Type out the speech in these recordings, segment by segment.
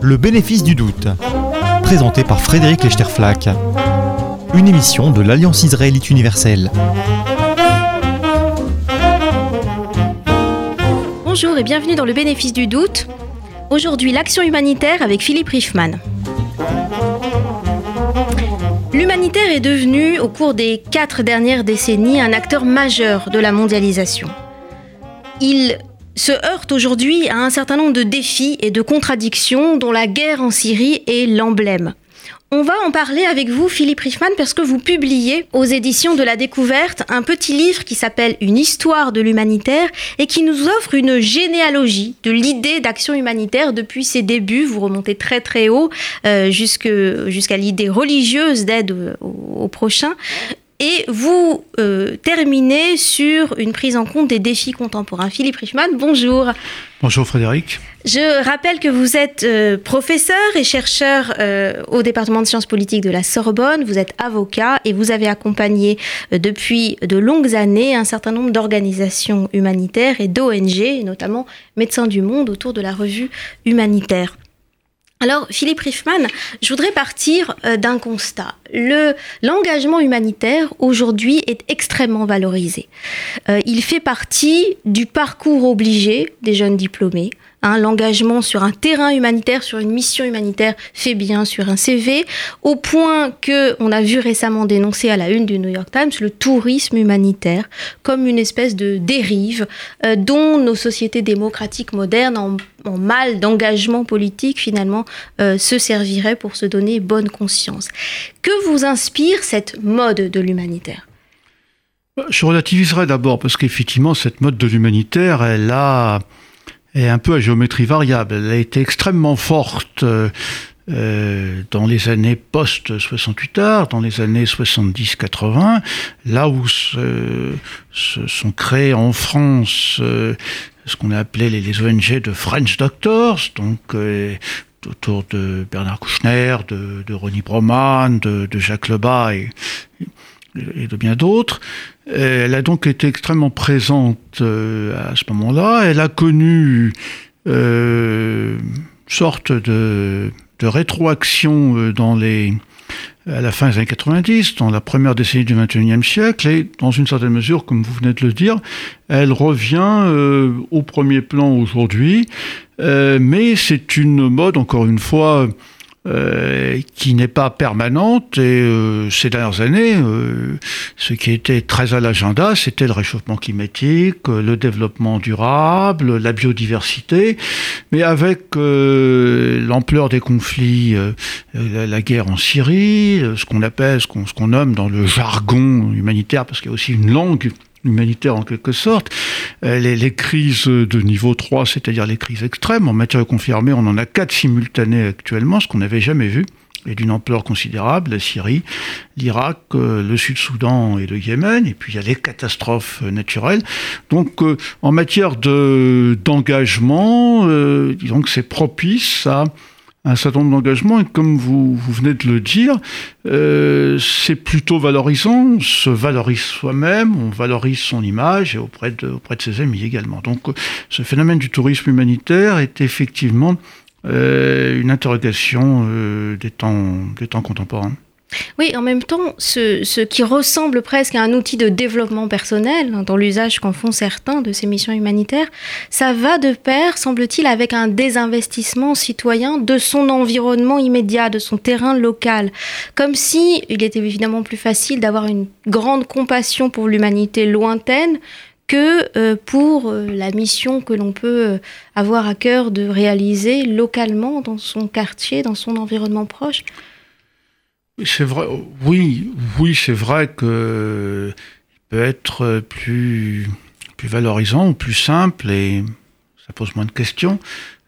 Le bénéfice du doute, présenté par Frédéric Lechterflack, une émission de l'Alliance israélite universelle. Bonjour et bienvenue dans le bénéfice du doute. Aujourd'hui, l'action humanitaire avec Philippe Riffman. L'humanitaire est devenu, au cours des quatre dernières décennies, un acteur majeur de la mondialisation. Il se heurte aujourd'hui à un certain nombre de défis et de contradictions dont la guerre en Syrie est l'emblème. On va en parler avec vous, Philippe Riffman, parce que vous publiez aux éditions de la Découverte un petit livre qui s'appelle Une histoire de l'humanitaire et qui nous offre une généalogie de l'idée d'action humanitaire depuis ses débuts. Vous remontez très très haut euh, jusqu'à l'idée religieuse d'aide aux au prochains. Et vous euh, terminez sur une prise en compte des défis contemporains. Philippe Richman, bonjour. Bonjour Frédéric. Je rappelle que vous êtes euh, professeur et chercheur euh, au département de sciences politiques de la Sorbonne, vous êtes avocat et vous avez accompagné depuis de longues années un certain nombre d'organisations humanitaires et d'ONG, notamment Médecins du Monde, autour de la revue humanitaire. Alors, Philippe Riffman, je voudrais partir euh, d'un constat. Le, l'engagement humanitaire, aujourd'hui, est extrêmement valorisé. Euh, il fait partie du parcours obligé des jeunes diplômés. Hein, l'engagement sur un terrain humanitaire, sur une mission humanitaire, fait bien sur un CV, au point que on a vu récemment dénoncer à la une du New York Times le tourisme humanitaire comme une espèce de dérive euh, dont nos sociétés démocratiques modernes, en, mal d'engagement politique, finalement, euh, se serviraient pour se donner bonne conscience. Que vous inspire cette mode de l'humanitaire? Je relativiserai d'abord parce qu'effectivement, cette mode de l'humanitaire, elle a est un peu à géométrie variable. Elle a été extrêmement forte euh, euh dans les années post-68 art, dans les années 70-80, là où se, se, sont créés en France euh, ce qu'on a appelé les, ONG de French Doctors, donc euh, autour de Bernard Kouchner, de, de Ronnie Broman, de, de Jacques Lebas et, et de bien d'autres. Elle a donc été extrêmement présente euh, à ce moment-là. Elle a connu euh, sorte de, rétroaction euh, dans les, à la fin des années 90, dans la première décennie du XXIe siècle, et dans une certaine mesure, comme vous venez de le dire, elle revient euh, au premier plan aujourd'hui, euh, mais c'est une mode, encore une fois, euh, qui n'est pas permanente. Et euh, ces dernières années, euh, ce qui était très à l'agenda, c'était le réchauffement climatique, le développement durable, la biodiversité. Mais avec l'ampleur des conflits, la, la, guerre en Syrie, ce qu'on appelle, ce qu'on nomme dans le jargon humanitaire, parce qu'il y a aussi une langue humanitaire en quelque sorte, euh, les, crises de niveau 3, c'est-à-dire les crises extrêmes, en matière de confirmée, on en a quatre simultanées actuellement, ce qu'on n'avait jamais vu et d'une ampleur considérable, la Syrie, l'Irak, euh, le Sud-Soudan et le Yémen, et puis il y a les catastrophes naturelles. Donc euh, en matière d'engagement, disons que c'est propice à un certain nombre d'engagements et comme vous, vous, venez de le dire, euh, c'est plutôt valorisant, on se valorise soi-même, on valorise son image et auprès de, auprès de ses amis également. Donc ce phénomène du tourisme humanitaire est effectivement euh, une interrogation euh, des, temps, des temps contemporains. Oui, en même temps, ce, qui ressemble presque à un outil de développement personnel, hein, dans l'usage qu'en font certains de ces missions humanitaires, ça va de pair, semble-t-il, avec un désinvestissement citoyen de son environnement immédiat, de son terrain local. Comme si il était évidemment plus facile d'avoir une grande compassion pour l'humanité lointaine que euh, pour euh, la mission que l'on peut euh, avoir à cœur de réaliser localement dans son quartier, dans son environnement proche. C'est vrai, oui, oui, c'est vrai que il peut être plus, plus valorisant ou plus simple et ça pose moins de questions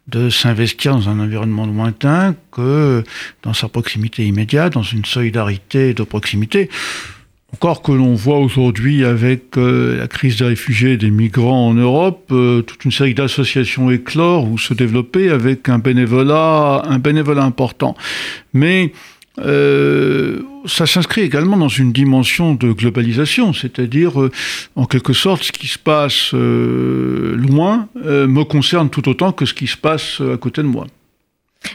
de s'investir dans un environnement lointain que dans sa proximité immédiate, dans une solidarité de proximité. Encore que l'on voit aujourd'hui avec euh, la crise des réfugiés et des migrants en Europe, euh, toute une série d'associations éclore ou se développer avec un bénévolat, un bénévolat important. Mais euh, ça s'inscrit également dans une dimension de globalisation, c'est-à-dire, euh, en quelque sorte, ce qui se passe euh, loin me concerne tout autant que ce qui se passe à côté de moi.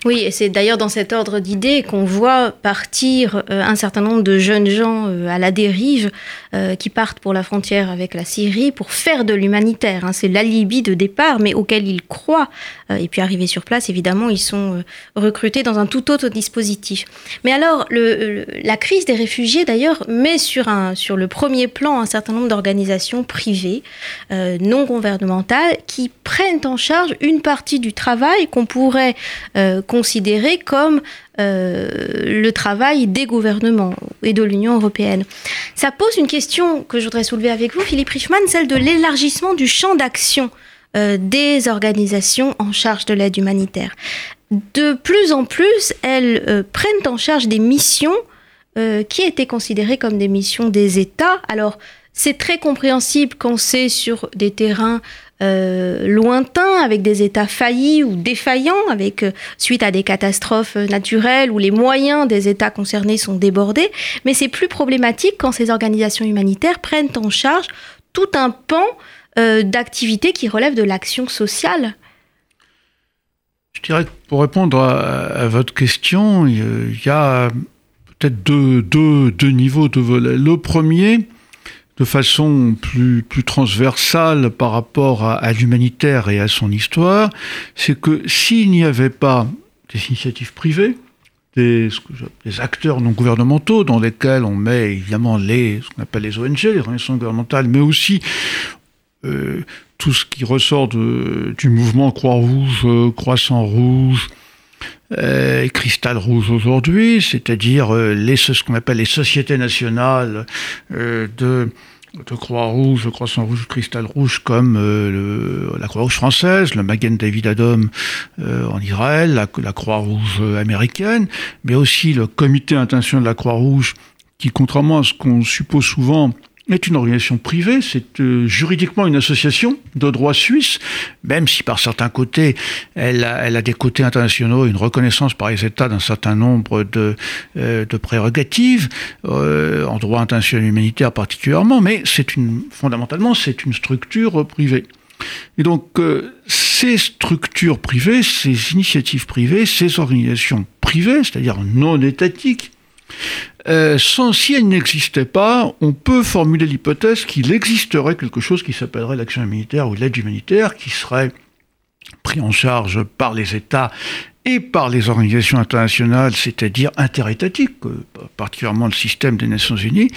Oui, et c'est d'ailleurs dans cet ordre d'idées qu'on voit partir euh, un certain nombre de jeunes gens euh, à la dérive euh, qui partent pour la frontière avec la Syrie pour faire de l'humanitaire. Hein. C'est l'alibi de départ, mais auquel ils croient. et puis arrivés sur place, évidemment, ils sont recrutés dans un tout autre dispositif. Mais alors, la crise des réfugiés, d'ailleurs, met sur le premier plan un certain nombre d'organisations privées, non gouvernementales, qui prennent en charge une partie du travail qu'on pourrait considéré comme euh, le travail des gouvernements et de l'Union européenne. Ça pose une question que je voudrais soulever avec vous, Philippe Richman, celle de l'élargissement du champ d'action euh, des organisations en charge de l'aide humanitaire. De plus en plus, elles euh, prennent en charge des missions qui étaient considérées comme des missions des États. Alors, c'est très compréhensible quand c'est sur des terrains euh, lointains, avec des États faillis ou défaillants, avec euh, suite à des catastrophes naturelles où les moyens des États concernés sont débordés. Mais c'est plus problématique quand ces organisations humanitaires prennent en charge tout un pan euh, d'activités qui relèvent de l'action sociale. Je dirais que pour répondre à, votre question, il y a peut-être deux, deux, deux niveaux de volets. Le premier, de façon plus, transversale par rapport à, l'humanitaire et à son histoire, c'est que s'il n'y avait pas des initiatives privées, des, acteurs non gouvernementaux dans lesquels on met évidemment les, ce qu'on appelle les ONG, les organisations gouvernementales, mais aussi euh, tout ce qui ressort du mouvement Croix-Rouge, Croissant Rouge, euh, Cristal Rouge aujourd'hui, c'est-à-dire euh, les, ce qu'on appelle les sociétés nationales euh, de, de Croix-Rouge, Croissant-Rouge, Cristal Rouge, comme la Croix-Rouge française, le Magen David Adom en Israël, la, la Croix-Rouge américaine, mais aussi le Comité international de la Croix-Rouge, qui, contrairement à ce qu'on suppose souvent, est une organisation privée, c'est euh, juridiquement une association de droit suisse, même si par certains côtés, elle a, des côtés internationaux, une reconnaissance par les États d'un certain nombre de, euh, prérogatives, euh, en droit international humanitaire particulièrement, mais c'est une, fondamentalement, c'est une structure privée. Et donc, ces structures privées, ces initiatives privées, ces organisations privées, c'est-à-dire non étatiques, euh, sans, si elle n'existait pas, on peut formuler l'hypothèse qu'il existerait quelque chose qui s'appellerait l'action humanitaire ou l'aide humanitaire, qui serait pris en charge par les États et par les organisations internationales, c'est-à-dire interétatiques, euh, particulièrement le système des Nations Unies,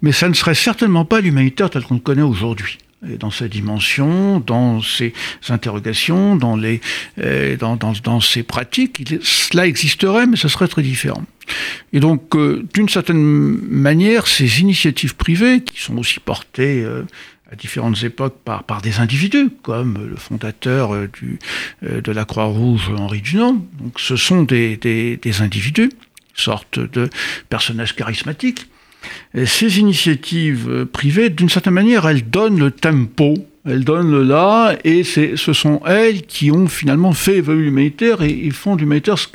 mais ça ne serait certainement pas l'humanitaire tel qu'on le connaît aujourd'hui dans sa dimension, dans ses interrogations, dans, les, euh, dans, dans, dans, ses pratiques. cela existerait, mais ce serait très différent. Et donc, euh, d'une certaine manière, ces initiatives privées, qui sont aussi portées euh, à différentes époques par, par des individus, comme le fondateur du, de la Croix-Rouge, Henri Dunant, donc ce sont des, des, des individus, sorte de personnages charismatiques, ces initiatives euh, privées, d'une certaine manière, elles donnent le tempo, elles donnent le là, et ce sont elles qui ont finalement fait évoluer l'humanitaire et, ils font l'humanitaire ce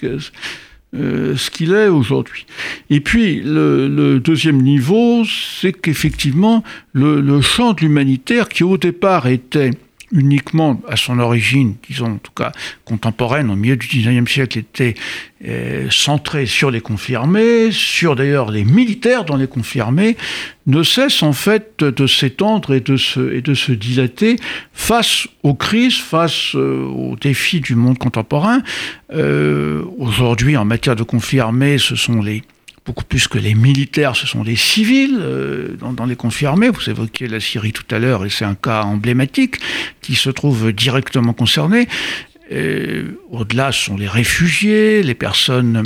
euh, ce qu'il est aujourd'hui. Et puis, le, deuxième niveau, c'est qu'effectivement, le, champ de l'humanitaire, qui au départ était uniquement à son origine, disons en tout cas contemporaine, au milieu du 19e siècle, était euh, centré sur les confirmés, sur d'ailleurs les militaires dans les confirmés, ne cesse en fait de s'étendre et, de se, et de se dilater face aux crises, face euh, aux défis du monde contemporain. Euh, aujourd'hui, en matière de confirmés, ce sont les beaucoup plus que les militaires, ce sont les civils euh, dans, les confirmés. Vous évoquiez la Syrie tout à l'heure, et c'est un cas emblématique qui se trouve directement concerné. Au-delà, ce sont les réfugiés, les personnes euh,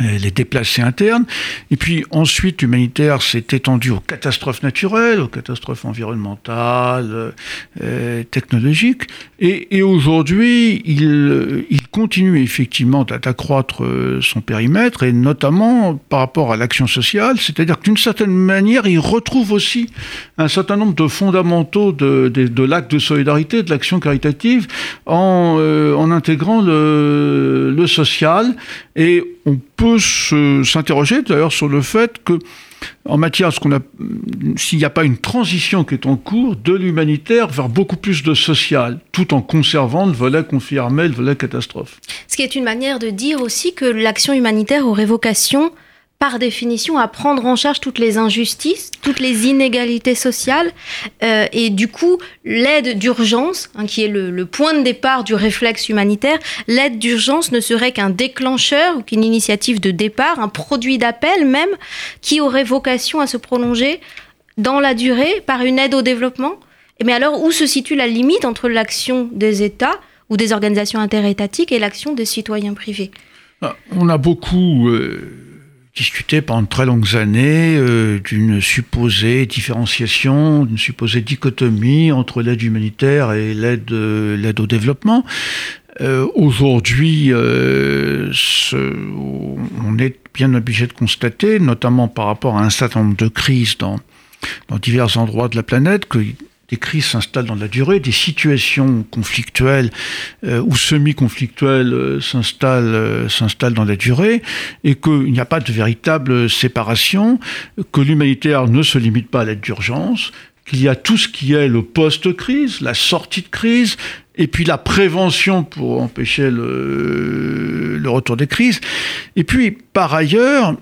les déplacés internes. Et puis ensuite, l'humanitaire s'est étendu aux catastrophes naturelles, aux catastrophes environnementales, euh, technologiques. Et, et aujourd'hui, il, il, continue effectivement d'accroître euh, son périmètre, et notamment par rapport à l'action sociale, c'est-à-dire que d'une certaine manière, il retrouve aussi un certain nombre de fondamentaux de, de, de l'acte de solidarité, de l'action caritative, en, en intégrant le, le social et on peut s'interroger d'ailleurs sur le fait que en matière, ce qu'on a, s'il n'y a pas une transition qui est en cours de l'humanitaire vers beaucoup plus de social, tout en conservant le volet conflit armé, le volet catastrophe. Ce qui est une manière de dire aussi que l'action humanitaire aurait vocation par définition, à prendre en charge toutes les injustices, toutes les inégalités sociales. Euh, et du coup, l'aide d'urgence, hein, qui est le, point de départ du réflexe humanitaire, l'aide d'urgence ne serait qu'un déclencheur ou qu'une initiative de départ, un produit d'appel même, qui aurait vocation à se prolonger dans la durée par une aide au développement. Mais alors, où se situe la limite entre l'action des États ou des organisations interétatiques et l'action des citoyens privés? Ah, On a beaucoup... Euh, discuté pendant très longues années euh, d'une supposée différenciation, d'une supposée dichotomie entre l'aide humanitaire et l'aide euh, au développement. Euh, Aujourd'hui, euh, on est bien obligé de constater, notamment par rapport à un certain nombre de crises dans, dans divers endroits de la planète, que des crises s'installent dans la durée, des situations conflictuelles euh, ou semi-conflictuelles euh, s'installent, euh, s'installent dans la durée, et qu'il n'y a pas de véritable séparation, que l'humanitaire ne se limite pas à l'aide d'urgence, qu'il y a tout ce qui est le post-crise, la sortie de crise, et puis la prévention pour empêcher le, le retour des crises. Et puis, par ailleurs,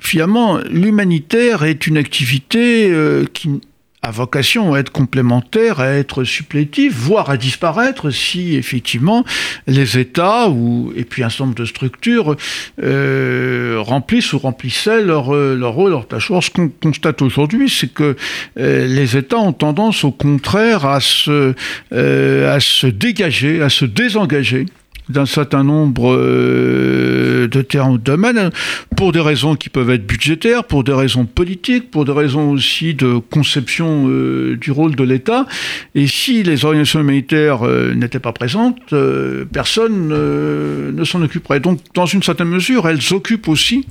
finalement, l'humanitaire est une activité qui a vocation à être complémentaire, à être supplétive, voire à disparaître si effectivement les États ou et puis un certain nombre de structures euh, remplissent ou remplissaient leur, euh, leur rôle, leur tâche. Or, ce qu'on constate aujourd'hui, c'est que euh, les États ont tendance au contraire à se, à se dégager, à se désengager d'un certain nombre euh, de terrains ou de domaines, pour des raisons qui peuvent être budgétaires, pour des raisons politiques, pour des raisons aussi de conception euh, du rôle de l'État. Et si les organisations humanitaires euh, n'étaient pas présentes, personne ne s'en occuperait. Donc, dans une certaine mesure, elles occupent aussi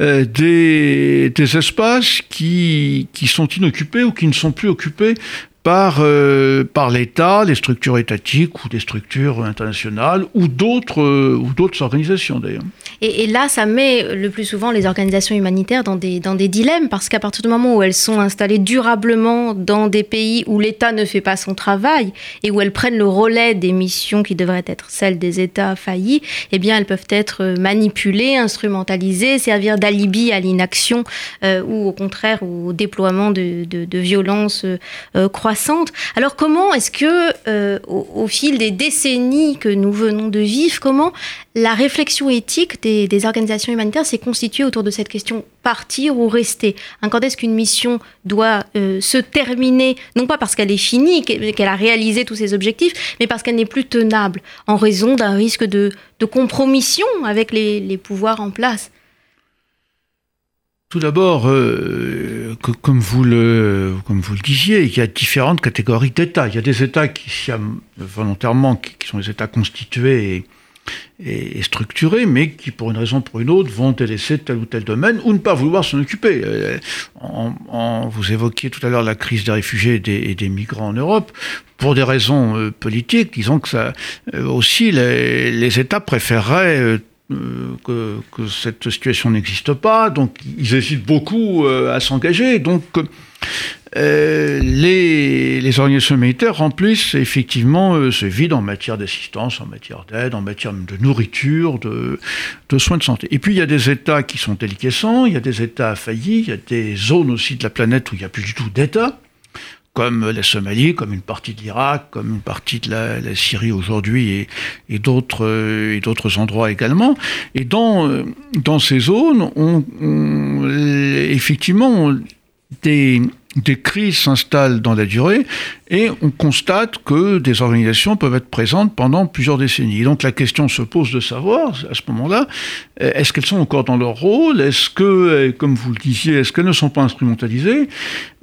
des, espaces qui sont inoccupés ou qui ne sont plus occupés par, euh, par l'État, les structures étatiques ou des structures internationales ou d'autres euh, organisations d'ailleurs. Et, là, ça met le plus souvent les organisations humanitaires dans des, dans des dilemmes parce qu'à partir du moment où elles sont installées durablement dans des pays où l'État ne fait pas son travail et où elles prennent le relais des missions qui devraient être celles des États faillis, eh bien, elles peuvent être manipulées, instrumentalisées, servir d'alibi à l'inaction euh, ou au contraire au déploiement de, de, de violences croissantes alors comment est-ce que, euh, au, fil des décennies que nous venons de vivre, comment la réflexion éthique des, organisations humanitaires s'est constituée autour de cette question partir ou rester? Quand est-ce qu'une mission doit euh, se terminer, non pas parce qu'elle est finie, qu'elle a réalisé tous ses objectifs, mais parce qu'elle n'est plus tenable en raison d'un risque de, compromission avec les pouvoirs en place tout d'abord, euh, comme, vous le, disiez, il y a différentes catégories d'États. Il y a des États qui, volontairement, qui, sont des États constitués et, structurés, mais qui, pour une raison ou pour une autre, vont délaisser tel ou tel domaine ou ne pas vouloir s'en occuper. Euh, en, vous évoquiez tout à l'heure la crise des réfugiés et des, migrants en Europe. Pour des raisons euh, politiques, disons que ça aussi, les, États préféreraient que, que, cette situation n'existe pas, donc ils hésitent beaucoup euh, à s'engager. Donc euh, les, les, organisations humanitaires remplissent effectivement ce vide en matière d'assistance, en matière d'aide, en matière de nourriture, de, de, soins de santé. Et puis il y a des États qui sont déliquescents, il y a des États faillis, il y a des zones aussi de la planète où il n'y a plus du tout d'État comme la Somalie, comme une partie de l'Irak, comme une partie de la, Syrie aujourd'hui et, d'autres et d'autres endroits également. Et dans dans ces zones, on, on effectivement des des crises s'installent dans la durée et on constate que des organisations peuvent être présentes pendant plusieurs décennies. Donc la question se pose de savoir, à ce moment-là, est-ce qu'elles sont encore dans leur rôle? Est-ce que, comme vous le disiez, est-ce qu'elles ne sont pas instrumentalisées?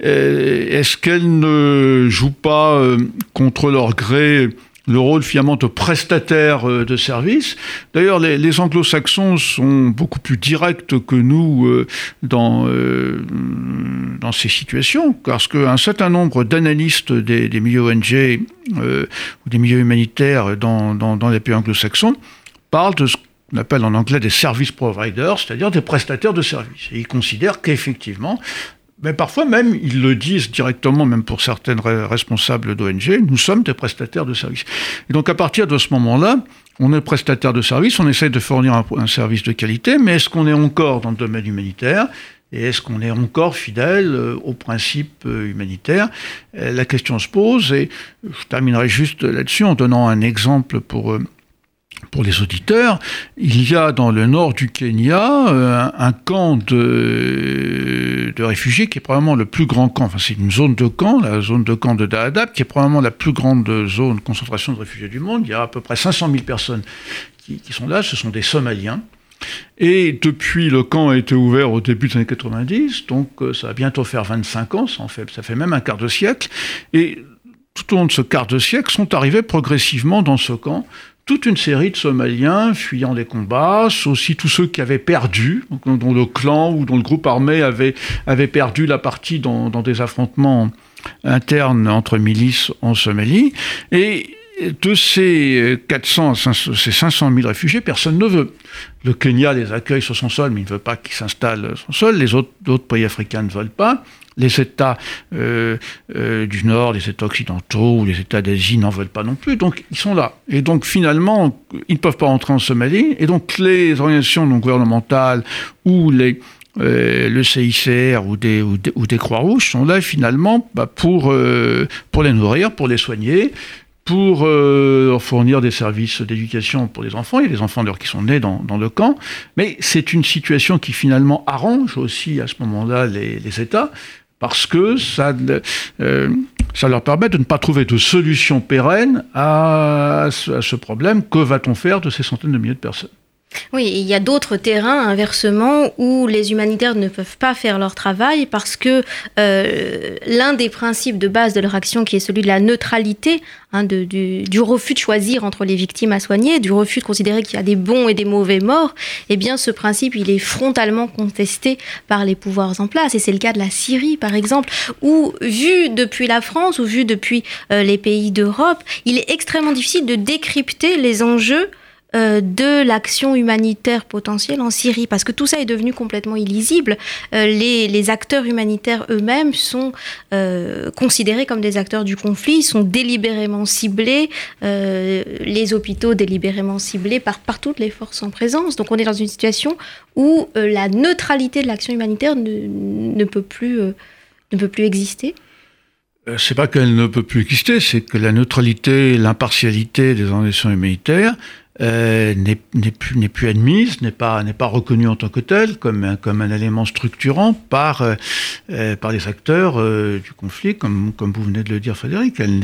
Est-ce qu'elles ne jouent pas euh, contre leur gré le rôle finalement de prestataire euh, de services. D'ailleurs, les, anglo-saxons sont beaucoup plus directs que nous euh, dans, euh, dans ces situations, parce qu'un certain nombre d'analystes des, milieux ONG ou des milieux humanitaires dans, dans, dans les pays anglo-saxons parlent de ce qu'on appelle en anglais des service providers, c'est-à-dire des prestataires de services. Et ils considèrent qu'effectivement, mais parfois même, ils le disent directement, même pour certaines responsables d'ONG, nous sommes des prestataires de services. Et donc à partir de ce moment-là, on est prestataire de services, on essaie de fournir un, service de qualité, mais est-ce qu'on est encore dans le domaine humanitaire et est-ce qu'on est encore fidèle euh, aux principes euh, humanitaires? Euh, La question se pose, et je terminerai juste là-dessus en donnant un exemple pour pour les auditeurs, il y a dans le nord du Kenya euh, un, camp de, réfugiés qui est probablement le plus grand camp, enfin c'est une zone de camp, la zone de camp de Dadaab, qui est probablement la plus grande zone de concentration de réfugiés du monde. Il y a à peu près 500 000 personnes qui, qui sont là, ce sont des Somaliens. Et depuis, le camp a été ouvert au début des années 90, donc euh, ça va bientôt faire 25 ans, ça, en fait, ça fait même un quart de siècle. Et tout au long de ce quart de siècle sont arrivés progressivement dans ce camp toute une série de Somaliens fuyant des combats, aussi tous ceux qui avaient perdu, dont le clan ou dont le groupe armé avait, perdu la partie dans, des affrontements internes entre milices en Somalie. Et de ces 400 ces 500 000 réfugiés, personne ne veut. Le Kenya les accueille sur son sol, mais il ne veut pas qu'ils s'installent sur son sol. Les autres, pays africains ne veulent pas. Les États euh, euh, du Nord, les États occidentaux ou les États d'Asie n'en veulent pas non plus, donc ils sont là. Et donc finalement, ils ne peuvent pas entrer en Somalie, et donc les organisations non gouvernementales ou euh, le CICR ou des, ou des, Croix-Rouges sont là finalement bah, pour les nourrir, pour les soigner, pour fournir des services d'éducation pour les enfants. Il y a des enfants d'ailleurs qui sont nés dans, le camp. Mais c'est une situation qui finalement arrange aussi à ce moment-là les, les États, parce que ça, euh, ça leur permet de ne pas trouver de solution pérenne à ce problème. Que va-t-on faire de ces centaines de milliers de personnes? Oui, il y a d'autres terrains, inversement, où les humanitaires ne peuvent pas faire leur travail parce que euh, l'un des principes de base de leur action, qui est celui de la neutralité, hein, du, refus de choisir entre les victimes à soigner, du refus de considérer qu'il y a des bons et des mauvais morts, eh bien ce principe, il est frontalement contesté par les pouvoirs en place. Et c'est le cas de la Syrie, par exemple, où, vu depuis la France ou vu depuis euh, les pays d'Europe, il est extrêmement difficile de décrypter les enjeux euh, de l'action humanitaire potentielle en Syrie, parce que tout ça est devenu complètement illisible. Euh, les, acteurs humanitaires eux-mêmes sont euh, considérés comme des acteurs du conflit, sont délibérément ciblés, les hôpitaux délibérément ciblés par, toutes les forces en présence. Donc on est dans une situation où la neutralité de l'action humanitaire ne, ne, peut plus, ne peut plus exister. C'est pas qu'elle ne peut plus exister, c'est que la neutralité, l'impartialité des organisations humanitaires euh, n'est plus, plus admise, n'est pas, pas reconnue en tant que telle, comme comme un élément structurant par, euh, euh, par les acteurs du conflit, comme, comme vous venez de le dire Frédéric. Elle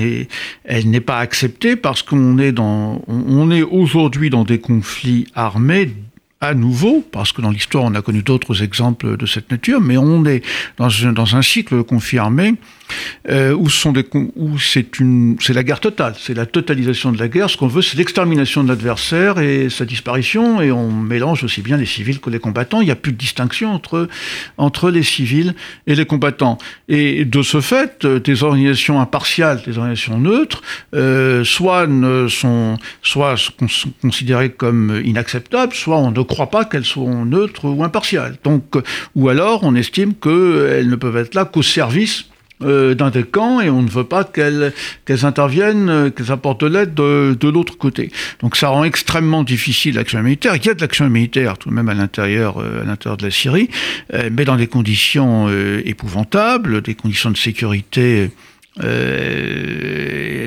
n'est, pas acceptée parce qu'on est, on est aujourd'hui dans des conflits armés à nouveau, parce que dans l'histoire on a connu d'autres exemples de cette nature, mais on est dans un, dans un cycle confirmé euh, où, c'est, la guerre totale, c'est la totalisation de la guerre. Ce qu'on veut, c'est l'extermination de l'adversaire et sa disparition, et on mélange aussi bien les civils que les combattants. Il n'y a plus de distinction entre, les civils et les combattants. Et de ce fait, euh, des organisations impartiales, des organisations neutres, euh, soit, sont, considérées comme inacceptables, soit on ne croit pas qu'elles sont neutres ou impartiales. Donc, ou alors on estime qu'elles ne peuvent être là qu'au service euh, d'un des camps et on ne veut pas qu'elles interviennent, euh, qu'elles apportent de l'aide de, l'autre côté. Donc ça rend extrêmement difficile l'action militaire. Il y a de l'action militaire tout de même à l'intérieur euh, de la Syrie, mais dans des conditions épouvantables, des conditions de sécurité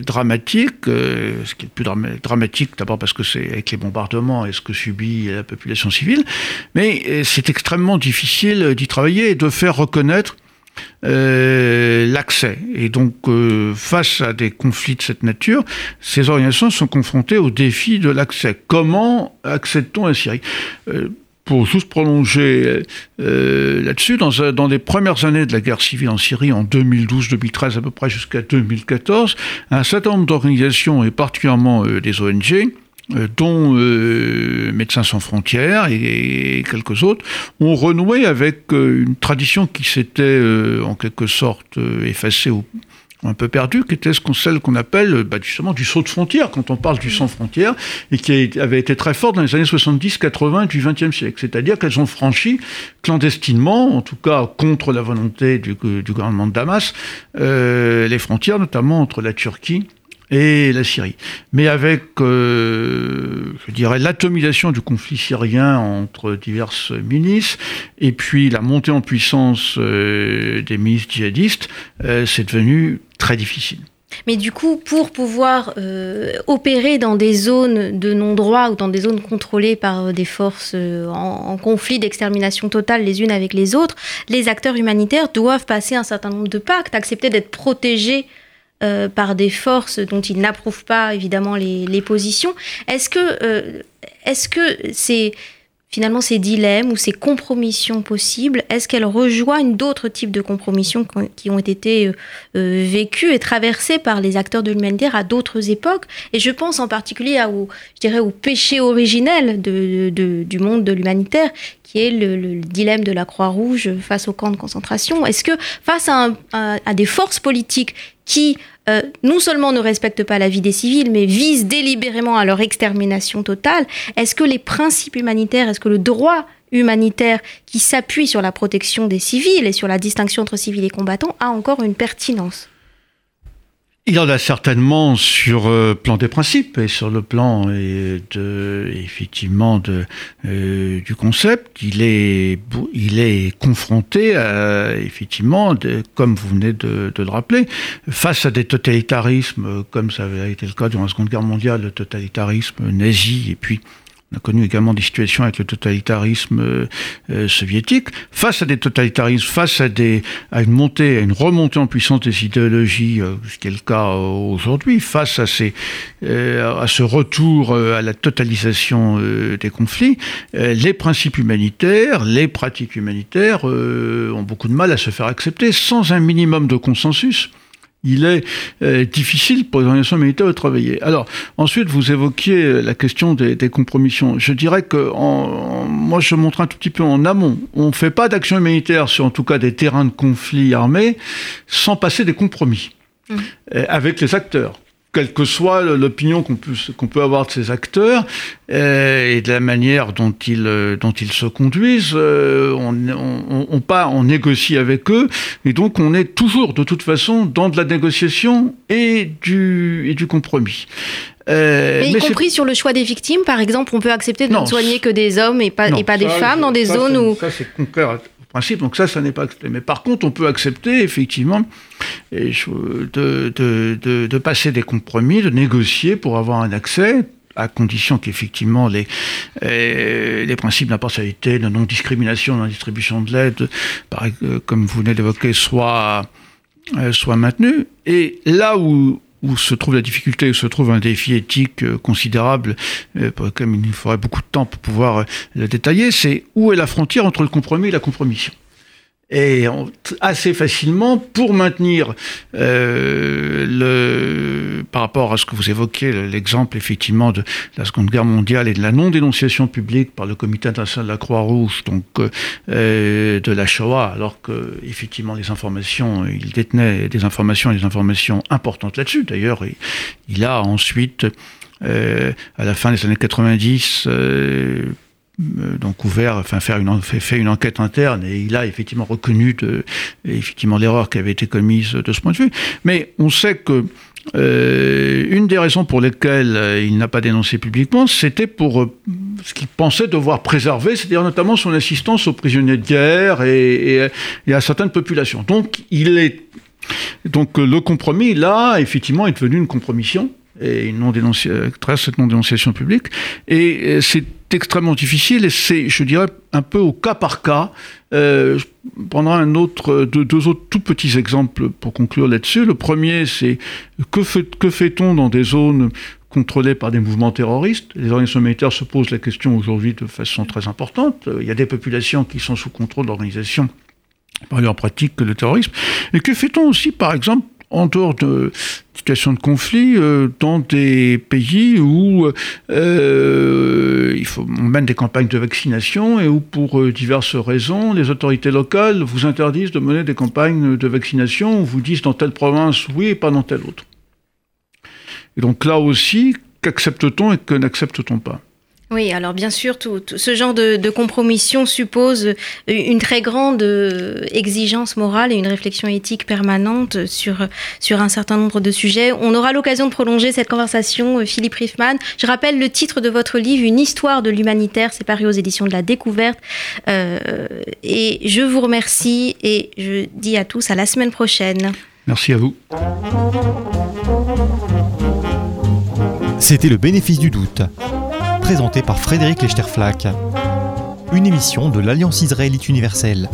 dramatiques, ce qui est le plus dramatique d'abord parce que c'est avec les bombardements et ce que subit la population civile, mais c'est extrêmement difficile d'y travailler et de faire reconnaître euh, l'accès. Et donc, euh, face à des conflits de cette nature, ces organisations sont confrontées au défi de l'accès. Comment accède-t-on à Syrie? Euh, pour juste prolonger là-dessus, dans, les premières années de la guerre civile en Syrie, en 2012-2013 à peu près jusqu'à 2014, un certain nombre d'organisations, et particulièrement des ONG, dont euh, Médecins sans frontières et, quelques autres, ont renoué avec euh, une tradition qui s'était en quelque sorte effacée au, un peu perdu, qui était ce qu'on, celle qu'on appelle bah, justement du saut de frontière, quand on parle du sans frontière, et qui avait été très forte dans les années 70-80 du XXe siècle. C'est-à-dire qu'elles ont franchi clandestinement, en tout cas contre la volonté du, gouvernement de Damas, euh, les frontières, notamment entre la Turquie et la Syrie. Mais avec, euh, je dirais, l'atomisation du conflit syrien entre diverses milices, et puis la montée en puissance euh, des milices djihadistes, euh, c'est devenu très difficile. Mais du coup, pour pouvoir opérer dans des zones de non-droit ou dans des zones contrôlées par des forces en, en, conflit d'extermination totale les unes avec les autres, les acteurs humanitaires doivent passer un certain nombre de pactes, accepter d'être protégés euh, par des forces dont ils n'approuvent pas évidemment les, positions. Est-ce que, euh, est-ce que c'est finalement ces dilemmes ou ces compromissions possibles, est-ce qu'elles rejoignent d'autres types de compromissions qui ont été euh, vécues et traversées par les acteurs de l'humanitaire à d'autres époques? Et je pense en particulier au, je dirais, au péché originel du monde de l'humanitaire, qui est le, dilemme de la Croix-Rouge face aux camps de concentration. Est-ce que face à, des forces politiques qui euh, non seulement ne respectent pas la vie des civils, mais visent délibérément à leur extermination totale, est-ce que les principes humanitaires, est-ce que le droit humanitaire qui s'appuie sur la protection des civils et sur la distinction entre civils et combattants a encore une pertinence? Il en a certainement sur le euh, plan des principes et sur le plan de, effectivement de, euh, du concept. Il est, il est confronté effectivement, comme vous venez de, de, le rappeler, face à des totalitarismes comme ça avait été le cas durant la Seconde Guerre mondiale, le totalitarisme nazi et puis on a connu également des situations avec le totalitarisme euh, euh, soviétique. Face à des totalitarismes, face à, des, à une montée, à une remontée en puissance des idéologies, euh, ce qui est le cas aujourd'hui, face à, ces, à ce retour à la totalisation des conflits, les principes humanitaires, les pratiques humanitaires ont beaucoup de mal à se faire accepter sans un minimum de consensus il est euh, difficile pour les organisations militaires de travailler. Alors, ensuite, vous évoquiez la question des, compromissions. Je dirais que moi, je montre un tout petit peu en amont. On ne fait pas d'action humanitaire sur, en tout cas, des terrains de conflit armés sans passer des compromis mmh. euh, avec les acteurs quelle que soit l'opinion qu'on peut, avoir de ces acteurs euh, et de la manière dont ils, euh, dont ils se conduisent, euh, on, on, on, pas, on négocie avec eux, et donc on est toujours de toute façon dans de la négociation et du, et du compromis. Euh, mais y compris sur le choix des victimes, par exemple, on peut accepter de ne soigner que des hommes et pas, et pas des femmes dans des zones où... Ça, c'est concret Donc ça, ça n'est pas accepté. Mais par contre, on peut accepter effectivement de, passer des compromis, de négocier pour avoir un accès à condition qu'effectivement les, euh, les principes d'impartialité, de non-discrimination dans la distribution de l'aide, euh, comme vous venez d'évoquer, soient, euh, soient maintenus. Et là où où se trouve la difficulté, où se trouve un défi éthique euh, considérable, euh, pour lequel il faudrait beaucoup de temps pour pouvoir euh, le détailler, c'est où est la frontière entre le compromis et la compromission et assez facilement pour maintenir euh, le par rapport à ce que vous évoquez l'exemple effectivement de la Seconde Guerre mondiale et de la non dénonciation publique par le Comité international de la Croix-Rouge donc euh, de la Shoah alors que effectivement les informations il détenait des informations des informations importantes là-dessus. D'ailleurs il a ensuite euh, à la fin des années 90 euh, donc ouvert, enfin faire une, fait, une enquête interne et il a effectivement reconnu effectivement l'erreur qui avait été commise de ce point de vue. Mais on sait que euh, une des raisons pour lesquelles euh, il n'a pas dénoncé publiquement, c'était pour euh, ce qu'il pensait devoir préserver, c'est-à-dire notamment son assistance aux prisonniers de guerre et, à certaines populations. Donc il est donc le compromis là effectivement est devenu une compromission et une non cette non dénonciation publique et c'est extrêmement difficile et c'est, je dirais, un peu au cas par cas. Euh, je prendrai un autre, deux, autres tout petits exemples pour conclure là-dessus. Le premier, c'est que, fait, que fait-on dans des zones contrôlées par des mouvements terroristes? Les organisations militaires se posent la question aujourd'hui de façon très importante. Il y a des populations qui sont sous contrôle d'organisations par leur pratique que le terrorisme. Et que fait-on aussi, par exemple, en dehors de situations de conflit, dans des pays où il faut, on mène des campagnes de vaccination et où, pour diverses raisons, les autorités locales vous interdisent de mener des campagnes de vaccination, ou vous disent dans telle province oui et pas dans telle autre. Et donc là aussi, qu'accepte-t-on et que n'accepte-t-on pas? Oui, alors bien sûr, tout, ce genre de, compromission suppose une très grande euh, exigence morale et une réflexion éthique permanente sur, sur un certain nombre de sujets. On aura l'occasion de prolonger cette conversation, euh, Philippe Riffman. Je rappelle le titre de votre livre, Une histoire de l'humanitaire, c'est paru aux éditions de la Découverte. Euh, et je vous remercie et je dis à tous à la semaine prochaine. Merci à vous. C'était le bénéfice du doute, présenté par Frédéric Lechterflack, une émission de l'Alliance israélite universelle.